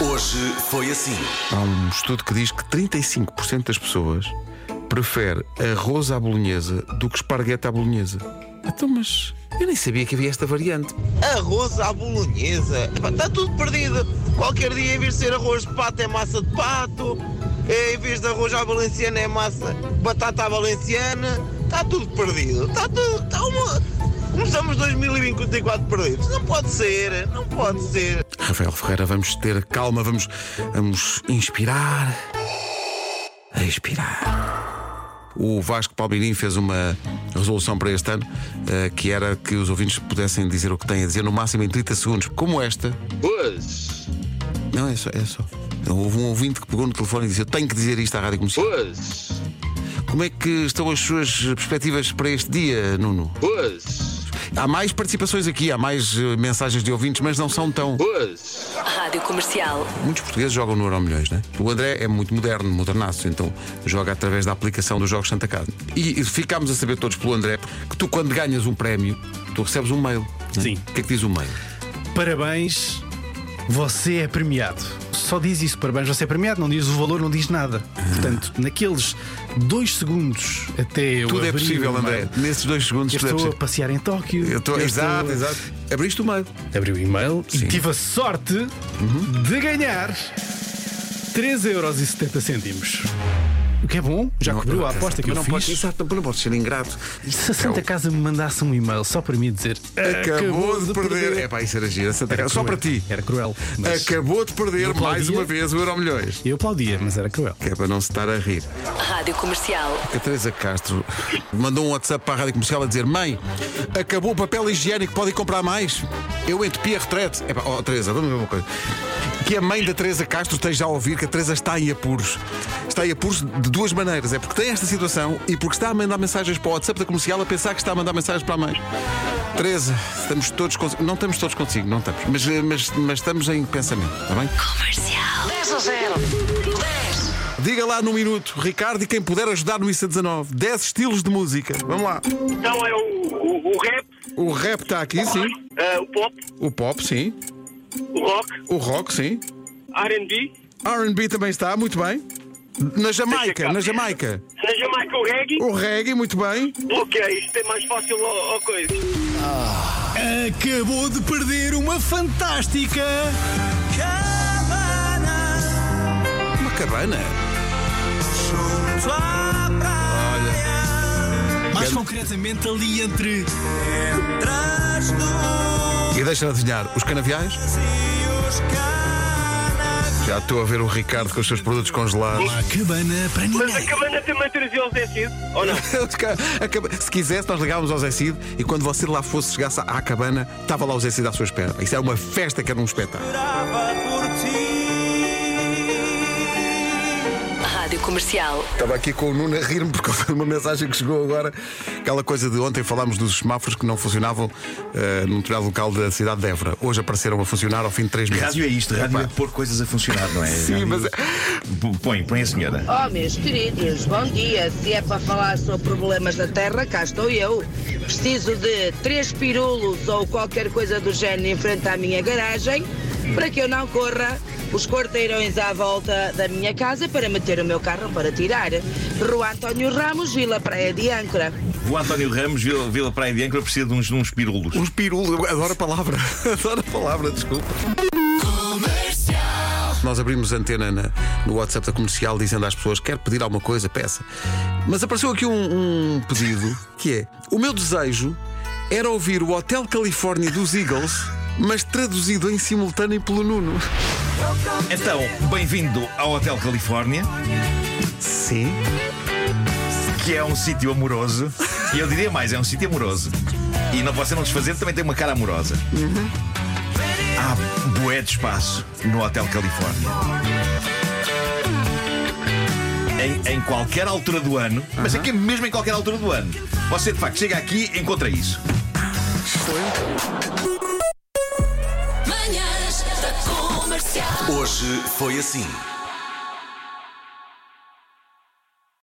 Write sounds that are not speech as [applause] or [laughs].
Hoje foi assim. Há um estudo que diz que 35% das pessoas prefere arroz à bolonhesa do que esparguete à bolonhesa. Então, mas eu nem sabia que havia esta variante. Arroz à bolonhesa. Está tudo perdido. Qualquer dia, em vez de ser arroz de pato, é massa de pato. É, Em vez de arroz à valenciana, é massa batata à valenciana. Está tudo perdido. Está tudo. Está uma... Começamos 2024 perdidos. Não pode ser. Não pode ser. Rafael Ferreira, vamos ter calma, vamos, vamos inspirar, expirar. O Vasco Palmeirim fez uma resolução para este ano eh, que era que os ouvintes pudessem dizer o que têm a dizer no máximo em 30 segundos, como esta. Pois, Não, é só. É só. Houve um ouvinte que pegou no telefone e disse: Eu tenho que dizer isto à rádio comercial. pois, Como é que estão as suas perspectivas para este dia, Nuno? pois, Há mais participações aqui, há mais eh, mensagens de ouvintes, mas não são tão. pois. Rádio Comercial. Muitos portugueses jogam no Euro Milhões, né? O André é muito moderno, modernaço, então joga através da aplicação dos Jogos Santa Casa. E, e ficámos a saber todos pelo André que tu, quando ganhas um prémio, tu recebes um mail. né? Sim. O que é que diz o mail? Parabéns, você é premiado. Só diz isso, parabéns, você é premiado, não diz o valor, não diz nada. Portanto, naqueles dois segundos até eu Tudo é possível, André. Nesses dois segundos, Eu tudo é estou a possível. passear em Tóquio. Eu estou. eu Exato, estou- exato. Abriste o mail. Abri o e-mail Sim. e tive a sorte de ganhar 3,70€. O que é bom, já Não, cobriu a aposta que eu não fiz. Pode, exato, não pode ser ingrato. E se a Santa Casa me mandasse um e-mail só para mim dizer Acabou, de, perder. É pá, isso era giro. a Santa Era Casa. Só para cruel. ti. Era cruel. mas Acabou de perder mais uma vez o Euro Milhões. Eu aplaudia, mas era cruel. Que é para não se estar a rir. Rádio Comercial. A Teresa Castro mandou um WhatsApp para a Rádio Comercial a dizer: Mãe, acabou o papel higiênico, podem comprar mais? Eu entupi a retrete. Epá, oh, Teresa, vamos ver uma coisa. Que a mãe da Teresa Castro esteja a ouvir que a Teresa está em apuros. Está em apuros de duas maneiras. É porque tem esta situação e porque está a mandar mensagens para o WhatsApp da comercial a pensar que está a mandar mensagens para a mãe. Teresa, estamos todos consigo. Não estamos todos consigo, não estamos. Mas, eh, mas, mas estamos em pensamento, está bem? Comercial. 10 a 0. 10. Diga lá no minuto, Ricardo, e quem puder ajudar no ICA 19. 10 estilos de música. Vamos lá. Então é o, o, o rap, O rap está aqui, sim. eh, o pop, O pop, sim. O rock, O rock, sim. R&B, R&B também está, muito bem. Na Jamaica, na Jamaica. na Jamaica o reggae. O reggae, muito bem. Ok, isto é mais fácil ao, ao coisa. Acabou de perder uma fantástica. Uma cabana. Mais concretamente ali entre. E deixa-me adivinhar, os canaviais? Já estou a ver o Ricardo com os seus produtos congelados. A cabana para Mas a ninguém. cabana também trazia o Zé Cid, ou não? [laughs] Se quisesse, nós ligávamos ao Zé Cid e quando você lá fosse, chegasse à cabana, estava lá o Zé Cid à sua espera. Isso era uma festa que era um espetáculo. Rádio Comercial. Estava aqui com o Nuno a rir-me por causa de uma mensagem que chegou agora. Aquela coisa de ontem falámos dos semáforos que não funcionavam eh, num determinado local da cidade de Évora. Hoje apareceram a funcionar ao fim de três meses. Rádio é isto, rádio é pôr coisas a funcionar, não é? [laughs] Sim, Rádio- mas- P- Põe, põe a senhora. Oh, meus queridos, bom dia. Se é para falar sobre problemas da terra, cá estou eu. Preciso de três pirulos ou qualquer coisa do género em frente à minha garagem para que eu não corra os quarteirões à volta da minha casa para meter o meu carro para tirar. Rua António Ramos, Vila Praia de Âncora. O António Ramos, Vila, Vila Praia de Âncora, precisa de uns, de uns pirulos. Uns pirulos, adoro a palavra. [laughs] Adoro a palavra, desculpa. Nós abrimos a antena na- no WhatsApp da comercial dizendo às pessoas: quer pedir alguma coisa, peça. Mas apareceu aqui um, um pedido que é: o meu desejo era ouvir o Hotel Califórnia dos Eagles, mas traduzido em simultâneo pelo Nuno. Então, bem-vindo ao Hotel Califórnia, Sim. que é um sítio amoroso. E eu diria mais, é um sítio amoroso. E não, você não desfazer, também tem uma cara amorosa. Há bué de espaço no Hotel Califórnia. Em, em qualquer altura do ano, mas aqui mesmo em qualquer altura do ano, você de facto chega aqui e encontra isso. Manhãs Hoje foi assim.